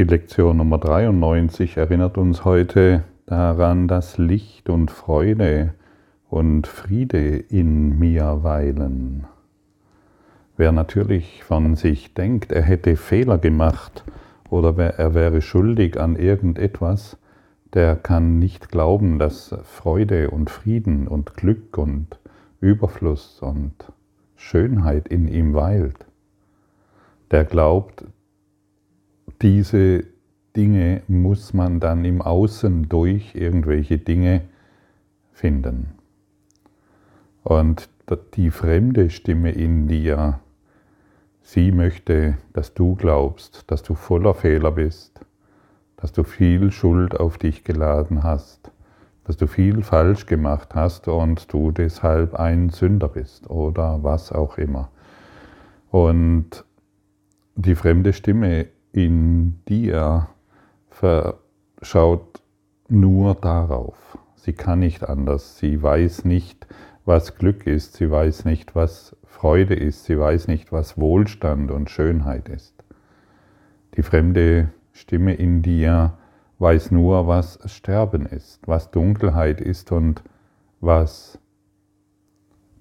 Die Lektion Nummer 93 erinnert uns heute daran, dass Licht und Freude und Friede in mir weilen. Wer natürlich von sich denkt, er hätte Fehler gemacht oder er wäre schuldig an irgendetwas, der kann nicht glauben, dass Freude und Frieden und Glück und Überfluss und Schönheit in ihm weilt. Der glaubt, diese Dinge muss man dann im Außen durch irgendwelche Dinge finden. Und die fremde Stimme in dir, sie möchte, dass du glaubst, dass du voller Fehler bist, dass du viel Schuld auf dich geladen hast, dass du viel falsch gemacht hast und du deshalb ein Sünder bist oder was auch immer. Und die fremde Stimme in dir schaut nur darauf. Sie kann nicht anders. Sie weiß nicht, was Glück ist. Sie weiß nicht, was Freude ist. Sie weiß nicht, was Wohlstand und Schönheit ist. Die fremde Stimme in dir weiß nur, was Sterben ist, was Dunkelheit ist und was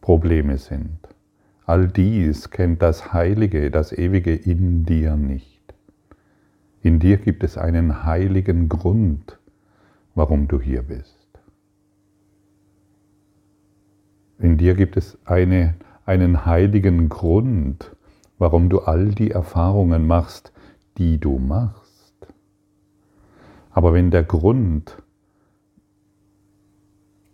Probleme sind. All dies kennt das Heilige, das Ewige in dir nicht. In dir gibt es einen heiligen Grund, warum du hier bist. In dir gibt es eine, einen heiligen Grund, warum du all die Erfahrungen machst, die du machst. Aber wenn der Grund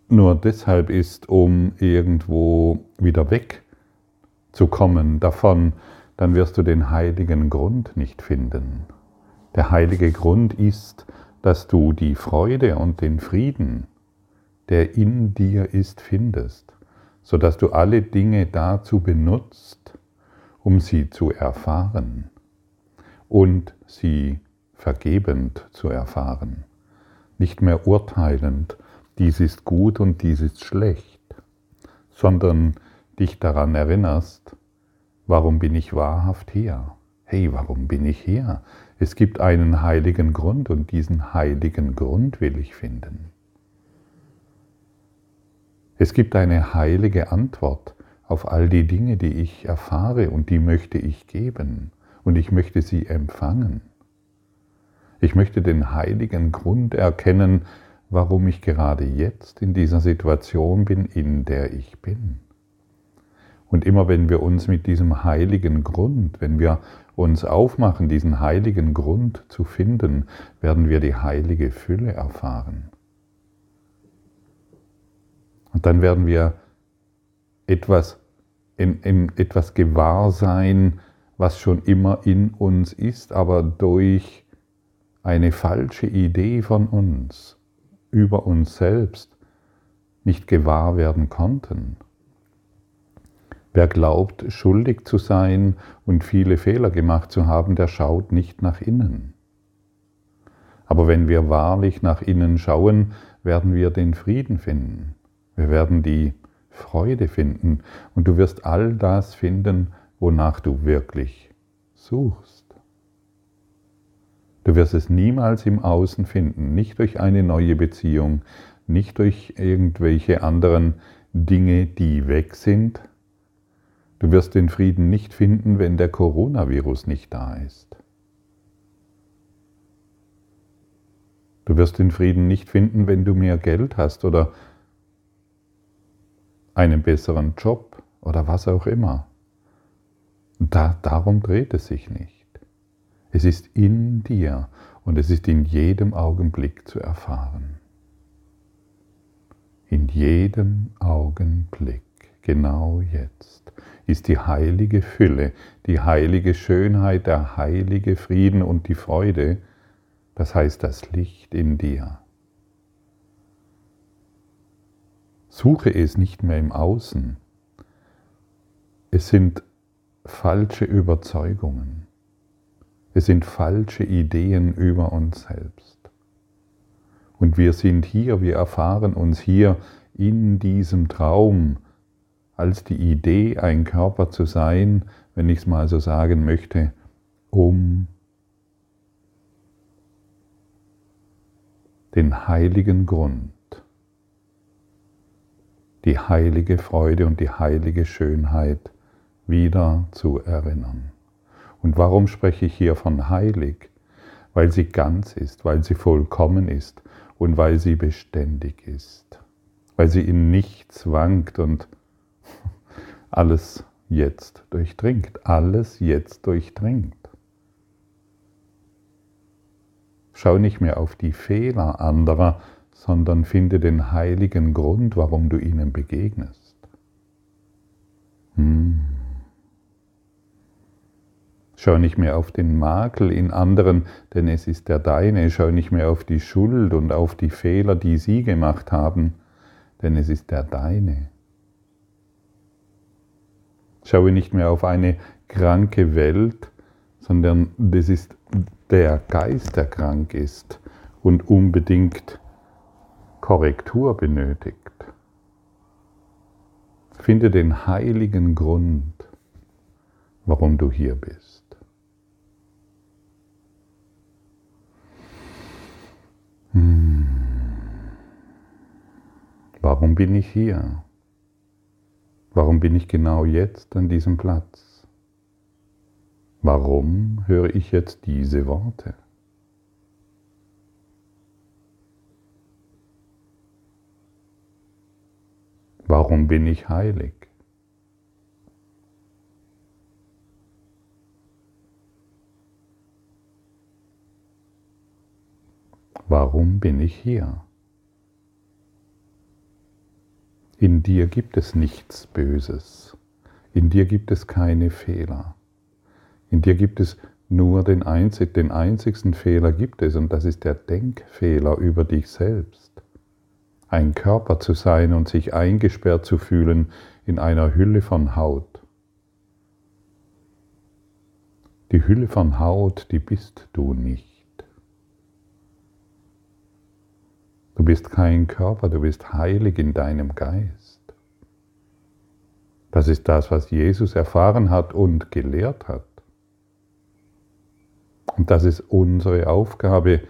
nur deshalb ist, um irgendwo wieder weg zu kommen davon, dann wirst du den heiligen Grund nicht finden. Der heilige Grund ist, dass du die Freude und den Frieden, der in dir ist, findest, sodass du alle Dinge dazu benutzt, um sie zu erfahren und sie vergebend zu erfahren, nicht mehr urteilend, dies ist gut und dies ist schlecht, sondern dich daran erinnerst, warum bin ich wahrhaft hier? Hey, warum bin ich hier? Es gibt einen heiligen Grund und diesen heiligen Grund will ich finden. Es gibt eine heilige Antwort auf all die Dinge, die ich erfahre und die möchte ich geben und ich möchte sie empfangen. Ich möchte den heiligen Grund erkennen, warum ich gerade jetzt in dieser Situation bin, in der ich bin. Und immer wenn wir uns mit diesem heiligen Grund, wenn wir uns aufmachen, diesen heiligen Grund zu finden, werden wir die heilige Fülle erfahren. Und dann werden wir etwas, in, in etwas gewahr sein, was schon immer in uns ist, aber durch eine falsche Idee von uns über uns selbst nicht gewahr werden konnten. Wer glaubt, schuldig zu sein und viele Fehler gemacht zu haben, der schaut nicht nach innen. Aber wenn wir wahrlich nach innen schauen, werden wir den Frieden finden. Wir werden die Freude finden und du wirst all das finden, wonach du wirklich suchst. Du wirst es niemals im Außen finden, nicht durch eine neue Beziehung, nicht durch irgendwelche anderen Dinge, die weg sind, Du wirst den Frieden nicht finden, wenn der Coronavirus nicht da ist. Du wirst den Frieden nicht finden, wenn du mehr Geld hast oder einen besseren Job oder was auch immer. Da, darum dreht es sich nicht. Es ist in dir und es ist in jedem Augenblick zu erfahren. In jedem Augenblick, genau jetzt ist die heilige Fülle, die heilige Schönheit, der heilige Frieden und die Freude, das heißt das Licht in dir. Suche es nicht mehr im Außen. Es sind falsche Überzeugungen. Es sind falsche Ideen über uns selbst. Und wir sind hier, wir erfahren uns hier in diesem Traum, als die Idee, ein Körper zu sein, wenn ich es mal so sagen möchte, um den heiligen Grund, die heilige Freude und die heilige Schönheit wieder zu erinnern. Und warum spreche ich hier von heilig? Weil sie ganz ist, weil sie vollkommen ist und weil sie beständig ist, weil sie in nichts wankt und alles jetzt durchdringt, alles jetzt durchdringt. Schau nicht mehr auf die Fehler anderer, sondern finde den heiligen Grund, warum du ihnen begegnest. Hm. Schau nicht mehr auf den Makel in anderen, denn es ist der deine. Schau nicht mehr auf die Schuld und auf die Fehler, die sie gemacht haben, denn es ist der deine. Schaue nicht mehr auf eine kranke Welt, sondern das ist der Geist, der krank ist und unbedingt Korrektur benötigt. Finde den heiligen Grund, warum du hier bist. Hm. Warum bin ich hier? Warum bin ich genau jetzt an diesem Platz? Warum höre ich jetzt diese Worte? Warum bin ich heilig? Warum bin ich hier? In dir gibt es nichts Böses. In dir gibt es keine Fehler. In dir gibt es nur den, einzig, den einzigsten Fehler gibt es und das ist der Denkfehler über dich selbst. Ein Körper zu sein und sich eingesperrt zu fühlen in einer Hülle von Haut. Die Hülle von Haut, die bist du nicht. Du bist kein Körper, du bist heilig in deinem Geist. Das ist das, was Jesus erfahren hat und gelehrt hat. Und das ist unsere Aufgabe,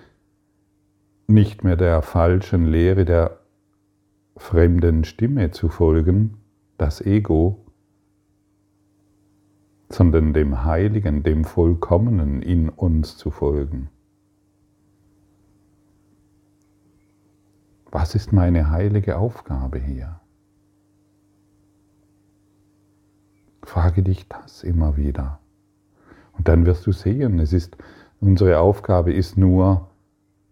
nicht mehr der falschen Lehre der fremden Stimme zu folgen, das Ego, sondern dem Heiligen, dem Vollkommenen in uns zu folgen. Was ist meine heilige Aufgabe hier? Frage dich das immer wieder. Und dann wirst du sehen, es ist, unsere Aufgabe ist nur,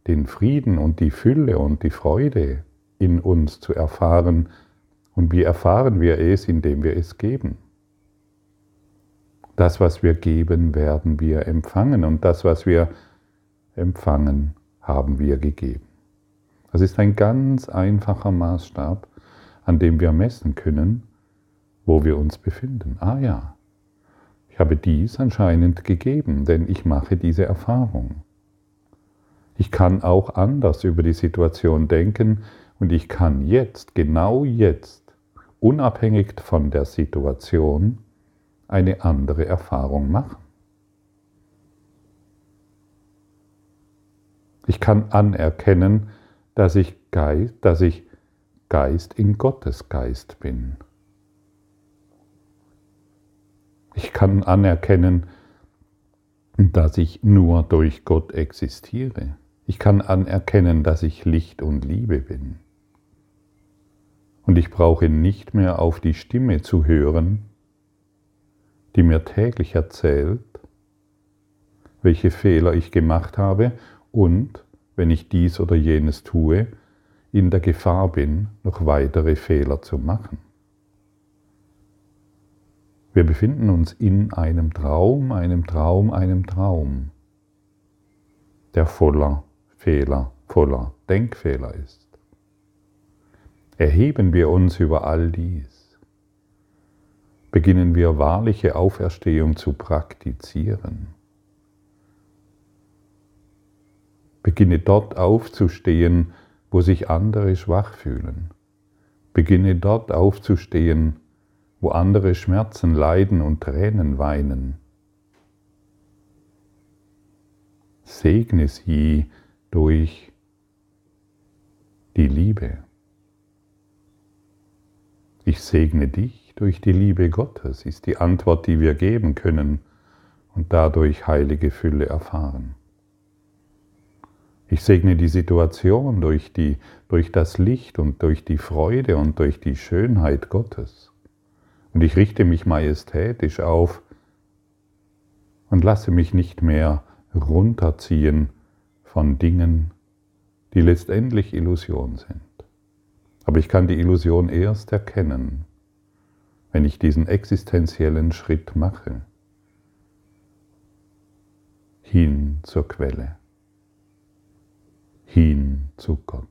den Frieden und die Fülle und die Freude in uns zu erfahren. Und wie erfahren wir es, indem wir es geben? Das, was wir geben, werden wir empfangen. Und das, was wir empfangen, haben wir gegeben. Das ist ein ganz einfacher Maßstab, an dem wir messen können, wo wir uns befinden. Ah ja, ich habe dies anscheinend gegeben, denn ich mache diese Erfahrung. Ich kann auch anders über die Situation denken und ich kann jetzt, genau jetzt, unabhängig von der Situation, eine andere Erfahrung machen. Ich kann anerkennen, dass ich Geist, dass ich Geist in Gottes Geist bin. Ich kann anerkennen, dass ich nur durch Gott existiere. Ich kann anerkennen, dass ich Licht und Liebe bin. Und ich brauche nicht mehr auf die Stimme zu hören, die mir täglich erzählt, welche Fehler ich gemacht habe und wenn ich dies oder jenes tue, in der Gefahr bin, noch weitere Fehler zu machen. Wir befinden uns in einem Traum, einem Traum, einem Traum, der voller Fehler, voller Denkfehler ist. Erheben wir uns über all dies, beginnen wir wahrliche Auferstehung zu praktizieren. Beginne dort aufzustehen, wo sich andere schwach fühlen. Beginne dort aufzustehen, wo andere Schmerzen leiden und Tränen weinen. Segne sie durch die Liebe. Ich segne dich durch die Liebe Gottes, ist die Antwort, die wir geben können und dadurch heilige Fülle erfahren. Ich segne die Situation durch, die, durch das Licht und durch die Freude und durch die Schönheit Gottes. Und ich richte mich majestätisch auf und lasse mich nicht mehr runterziehen von Dingen, die letztendlich Illusion sind. Aber ich kann die Illusion erst erkennen, wenn ich diesen existenziellen Schritt mache, hin zur Quelle, hin zu Gott.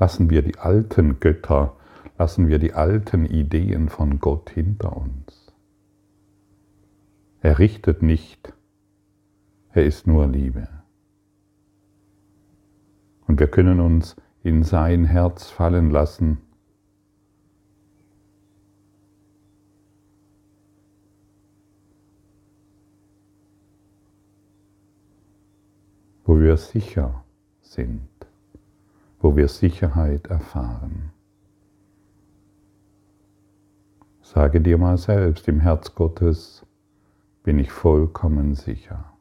Lassen wir die alten Götter, lassen wir die alten Ideen von Gott hinter uns. Er richtet nicht, er ist nur Liebe. Und wir können uns in sein Herz fallen lassen. Sicher sind, wo wir Sicherheit erfahren. Sage dir mal selbst, im Herz Gottes bin ich vollkommen sicher.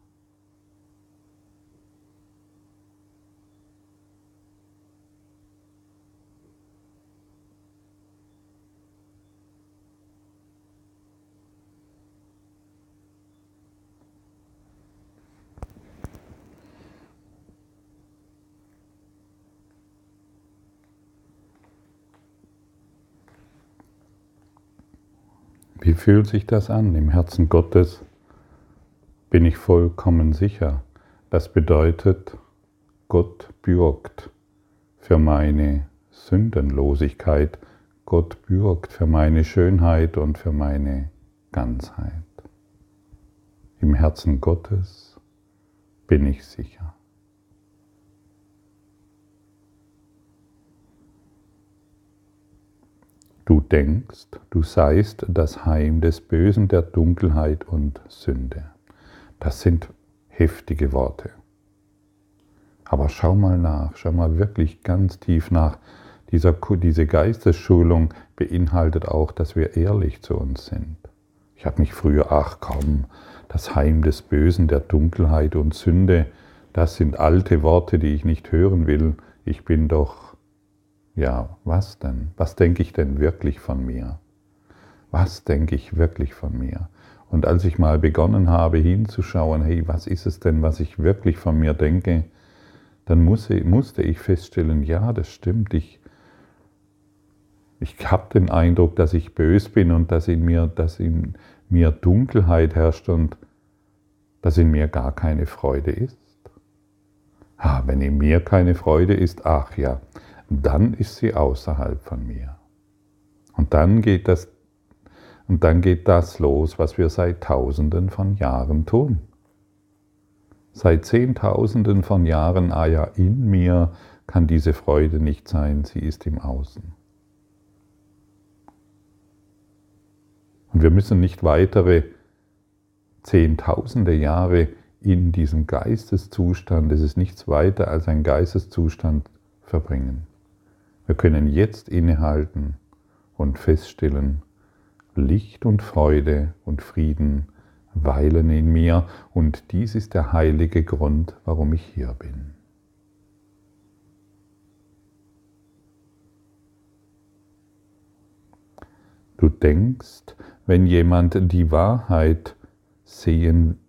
Wie fühlt sich das an? Im Herzen Gottes bin ich vollkommen sicher. Das bedeutet, Gott bürgt für meine Sündenlosigkeit, Gott bürgt für meine Schönheit und für meine Ganzheit. Im Herzen Gottes bin ich sicher. Du denkst, du seist das Heim des Bösen, der Dunkelheit und Sünde. Das sind heftige Worte. Aber schau mal nach, schau mal wirklich ganz tief nach. Dieser, diese Geistesschulung beinhaltet auch, dass wir ehrlich zu uns sind. Ich habe mich früher, ach komm, das Heim des Bösen, der Dunkelheit und Sünde, das sind alte Worte, die ich nicht hören will. Ich bin doch ja, was denn? Was denke ich denn wirklich von mir? Was denke ich wirklich von mir? Und als ich mal begonnen habe hinzuschauen, hey, was ist es denn, was ich wirklich von mir denke, dann musste ich feststellen, ja, das stimmt, ich, ich habe den Eindruck, dass ich bös bin und dass in, mir, dass in mir Dunkelheit herrscht und dass in mir gar keine Freude ist. Ah, wenn in mir keine Freude ist, ach ja, dann ist sie außerhalb von mir. Und dann geht das, und dann geht das los, was wir seit Tausenden von Jahren tun. Seit Zehntausenden von Jahren, ah ja, in mir kann diese Freude nicht sein, sie ist im Außen. Und wir müssen nicht weitere Zehntausende Jahre in diesem Geisteszustand, es ist nichts weiter als ein Geisteszustand verbringen. Wir können jetzt innehalten und feststellen, Licht und Freude und Frieden weilen in mir und dies ist der heilige Grund, warum ich hier bin. Du denkst, wenn jemand die Wahrheit sehen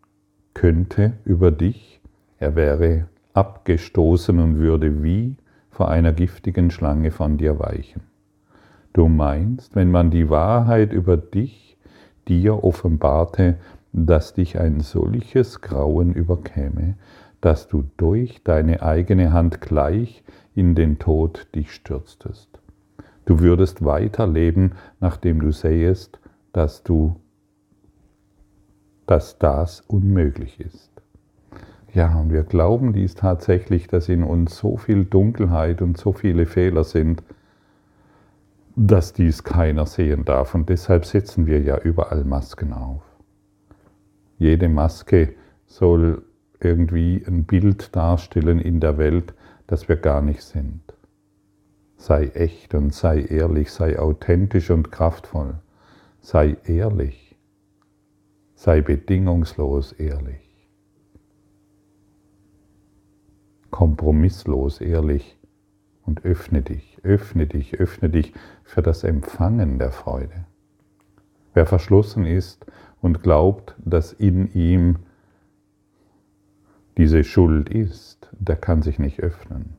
könnte über dich, er wäre abgestoßen und würde wie vor einer giftigen Schlange von dir weichen. Du meinst, wenn man die Wahrheit über dich dir offenbarte, dass dich ein solches Grauen überkäme, dass du durch deine eigene Hand gleich in den Tod dich stürztest. Du würdest weiterleben, nachdem du sähest, dass du dass das unmöglich ist. Ja, und wir glauben dies tatsächlich, dass in uns so viel Dunkelheit und so viele Fehler sind, dass dies keiner sehen darf. Und deshalb setzen wir ja überall Masken auf. Jede Maske soll irgendwie ein Bild darstellen in der Welt, das wir gar nicht sind. Sei echt und sei ehrlich, sei authentisch und kraftvoll. Sei ehrlich. Sei bedingungslos ehrlich. Kompromisslos ehrlich und öffne dich, öffne dich, öffne dich für das Empfangen der Freude. Wer verschlossen ist und glaubt, dass in ihm diese Schuld ist, der kann sich nicht öffnen.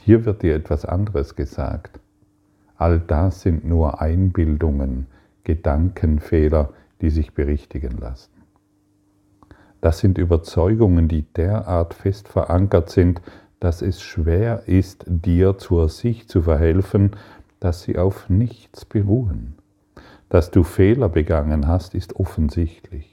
Hier wird dir etwas anderes gesagt. All das sind nur Einbildungen, Gedankenfehler, die sich berichtigen lassen. Das sind Überzeugungen, die derart fest verankert sind, dass es schwer ist, dir zur Sicht zu verhelfen, dass sie auf nichts beruhen. Dass du Fehler begangen hast, ist offensichtlich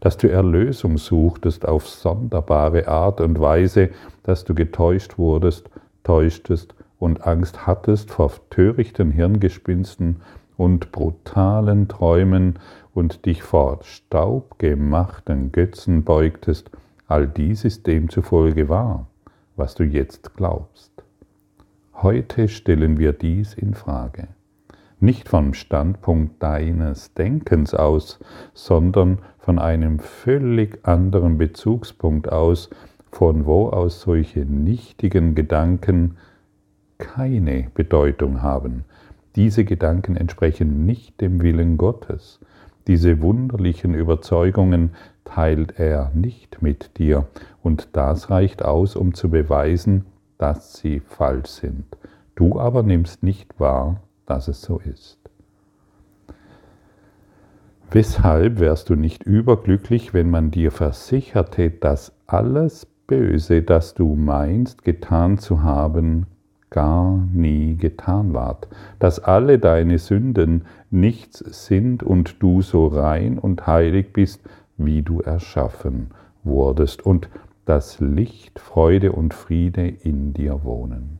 dass du Erlösung suchtest auf sonderbare Art und Weise, dass du getäuscht wurdest, täuschtest und Angst hattest vor törichten Hirngespinsten und brutalen Träumen und dich vor staubgemachten Götzen beugtest, all dies ist demzufolge wahr, was du jetzt glaubst. Heute stellen wir dies in Frage nicht vom Standpunkt deines Denkens aus, sondern von einem völlig anderen Bezugspunkt aus, von wo aus solche nichtigen Gedanken keine Bedeutung haben. Diese Gedanken entsprechen nicht dem Willen Gottes. Diese wunderlichen Überzeugungen teilt er nicht mit dir, und das reicht aus, um zu beweisen, dass sie falsch sind. Du aber nimmst nicht wahr, dass es so ist. Weshalb wärst du nicht überglücklich, wenn man dir versicherte, dass alles Böse, das du meinst getan zu haben, gar nie getan ward, dass alle deine Sünden nichts sind und du so rein und heilig bist, wie du erschaffen wurdest, und dass Licht, Freude und Friede in dir wohnen.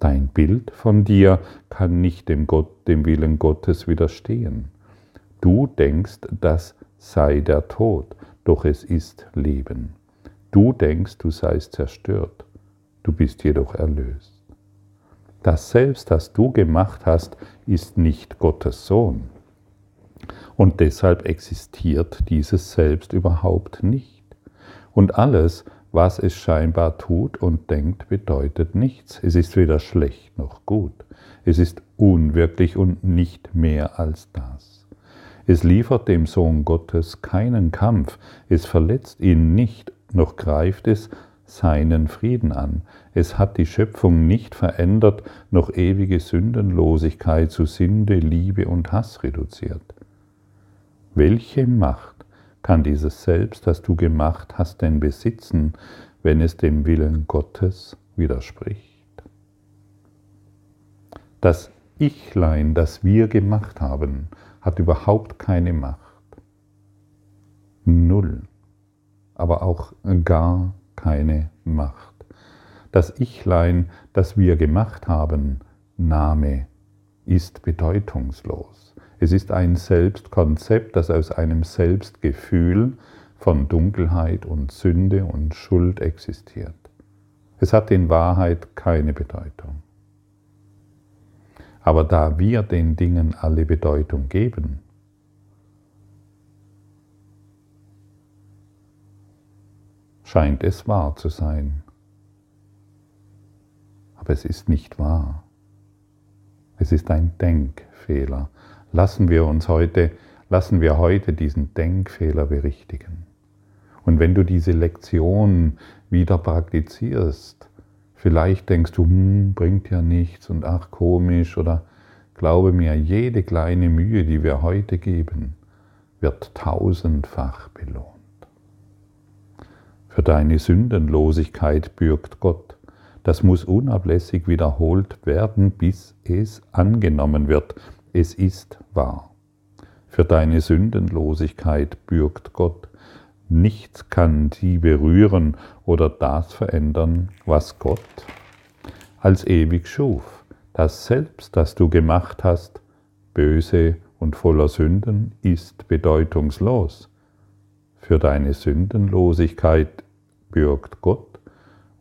Dein Bild von dir kann nicht dem, Gott, dem Willen Gottes widerstehen. Du denkst, das sei der Tod, doch es ist Leben. Du denkst, du seist zerstört, du bist jedoch erlöst. Das Selbst, das du gemacht hast, ist nicht Gottes Sohn. Und deshalb existiert dieses Selbst überhaupt nicht. Und alles, was es scheinbar tut und denkt, bedeutet nichts. Es ist weder schlecht noch gut. Es ist unwirklich und nicht mehr als das. Es liefert dem Sohn Gottes keinen Kampf, es verletzt ihn nicht, noch greift es seinen Frieden an. Es hat die Schöpfung nicht verändert, noch ewige Sündenlosigkeit zu Sünde, Liebe und Hass reduziert. Welche Macht kann dieses Selbst, das du gemacht hast, denn besitzen, wenn es dem Willen Gottes widerspricht? Das Ichlein, das wir gemacht haben, hat überhaupt keine Macht. Null. Aber auch gar keine Macht. Das Ichlein, das wir gemacht haben, Name, ist bedeutungslos. Es ist ein Selbstkonzept, das aus einem Selbstgefühl von Dunkelheit und Sünde und Schuld existiert. Es hat in Wahrheit keine Bedeutung. Aber da wir den Dingen alle Bedeutung geben, scheint es wahr zu sein. Aber es ist nicht wahr. Es ist ein Denkfehler, lassen wir uns heute, lassen wir heute diesen Denkfehler berichtigen. Und wenn du diese Lektion wieder praktizierst, vielleicht denkst du, hm, bringt ja nichts und ach komisch oder glaube mir, jede kleine Mühe, die wir heute geben, wird tausendfach belohnt. Für deine Sündenlosigkeit bürgt Gott. Das muss unablässig wiederholt werden, bis es angenommen wird es ist wahr. Für deine Sündenlosigkeit bürgt Gott. Nichts kann sie berühren oder das verändern, was Gott als ewig schuf. Das Selbst, das du gemacht hast, böse und voller Sünden, ist bedeutungslos. Für deine Sündenlosigkeit bürgt Gott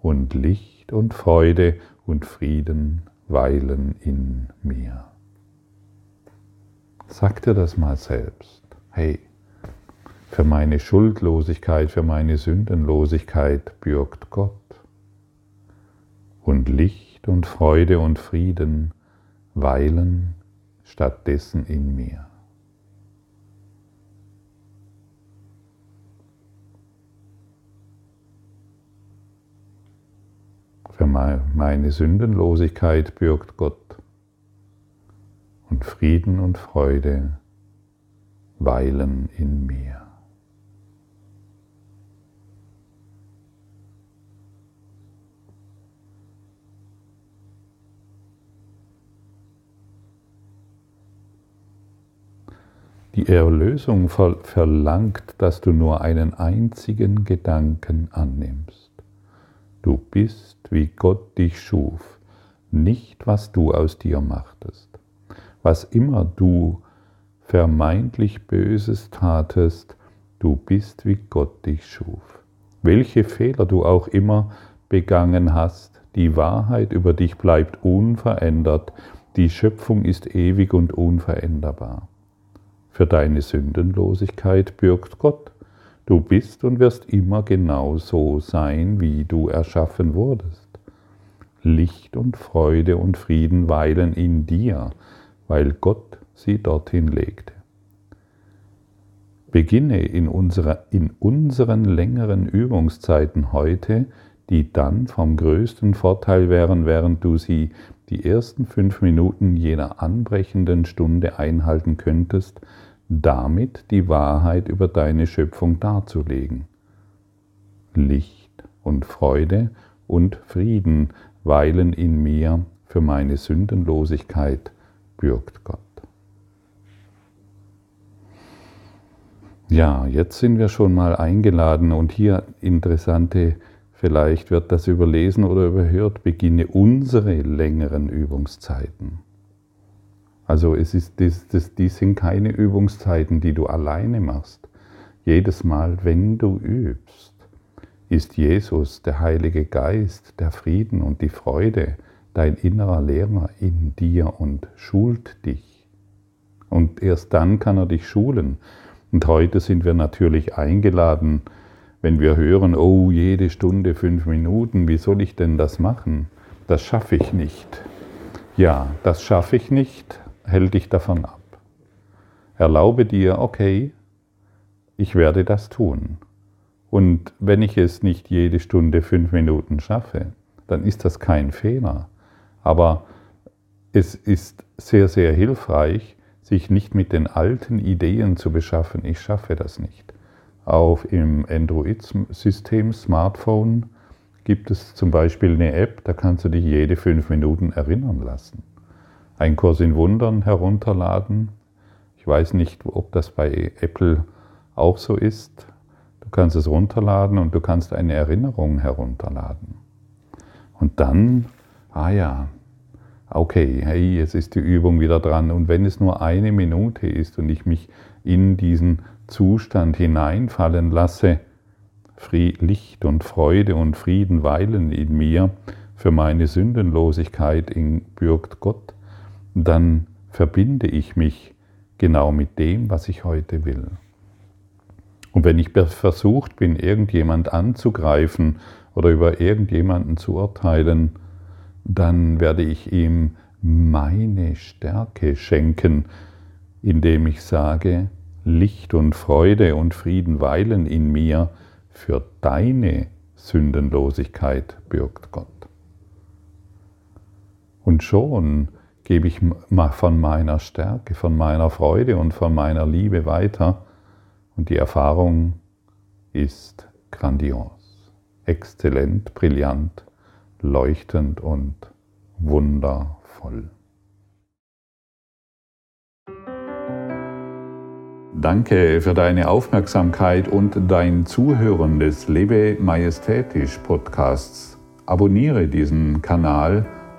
und Licht und Freude und Frieden weilen in mir. Sag dir das mal selbst. Hey, für meine Schuldlosigkeit, für meine Sündenlosigkeit bürgt Gott. Und Licht und Freude und Frieden weilen stattdessen in mir. Für meine Sündenlosigkeit bürgt Gott und Frieden und Freude weilen in mir. Die Erlösung verlangt, dass du nur einen einzigen Gedanken annimmst. Du bist, wie Gott dich schuf, nicht was du aus dir machtest. Was immer du vermeintlich Böses tatest, du bist, wie Gott dich schuf. Welche Fehler du auch immer begangen hast, die Wahrheit über dich bleibt unverändert, die Schöpfung ist ewig und unveränderbar. Für deine Sündenlosigkeit bürgt Gott. Du bist und wirst immer genau so sein, wie du erschaffen wurdest. Licht und Freude und Frieden weilen in dir, weil Gott sie dorthin legte. Beginne in, unserer, in unseren längeren Übungszeiten heute, die dann vom größten Vorteil wären, während du sie die ersten fünf Minuten jener anbrechenden Stunde einhalten könntest, damit die Wahrheit über deine Schöpfung darzulegen. Licht und Freude und Frieden weilen in mir, für meine Sündenlosigkeit bürgt Gott. Ja, jetzt sind wir schon mal eingeladen und hier interessante Vielleicht wird das überlesen oder überhört, beginne unsere längeren Übungszeiten. Also es ist, das, das, die sind keine Übungszeiten, die du alleine machst. Jedes Mal, wenn du übst, ist Jesus, der Heilige Geist, der Frieden und die Freude, dein innerer Lehrer in dir und schult dich. Und erst dann kann er dich schulen. Und heute sind wir natürlich eingeladen, wenn wir hören, oh, jede Stunde fünf Minuten, wie soll ich denn das machen? Das schaffe ich nicht. Ja, das schaffe ich nicht, hält dich davon ab. Erlaube dir, okay, ich werde das tun. Und wenn ich es nicht jede Stunde fünf Minuten schaffe, dann ist das kein Fehler. Aber es ist sehr, sehr hilfreich, sich nicht mit den alten Ideen zu beschaffen, ich schaffe das nicht. Auf im Android-System Smartphone gibt es zum Beispiel eine App, da kannst du dich jede fünf Minuten erinnern lassen. Ein Kurs in Wundern herunterladen. Ich weiß nicht, ob das bei Apple auch so ist. Du kannst es runterladen und du kannst eine Erinnerung herunterladen. Und dann, ah ja, okay, hey, jetzt ist die Übung wieder dran. Und wenn es nur eine Minute ist und ich mich in diesen Zustand hineinfallen lasse, Licht und Freude und Frieden weilen in mir, für meine Sündenlosigkeit in bürgt Gott, dann verbinde ich mich genau mit dem, was ich heute will. Und wenn ich versucht bin, irgendjemand anzugreifen oder über irgendjemanden zu urteilen, dann werde ich ihm meine Stärke schenken, indem ich sage, Licht und Freude und Frieden weilen in mir, für deine Sündenlosigkeit bürgt Gott. Und schon gebe ich von meiner Stärke, von meiner Freude und von meiner Liebe weiter und die Erfahrung ist grandios, exzellent, brillant, leuchtend und wundervoll. Danke für deine Aufmerksamkeit und dein Zuhören des Lebe Majestätisch Podcasts. Abonniere diesen Kanal,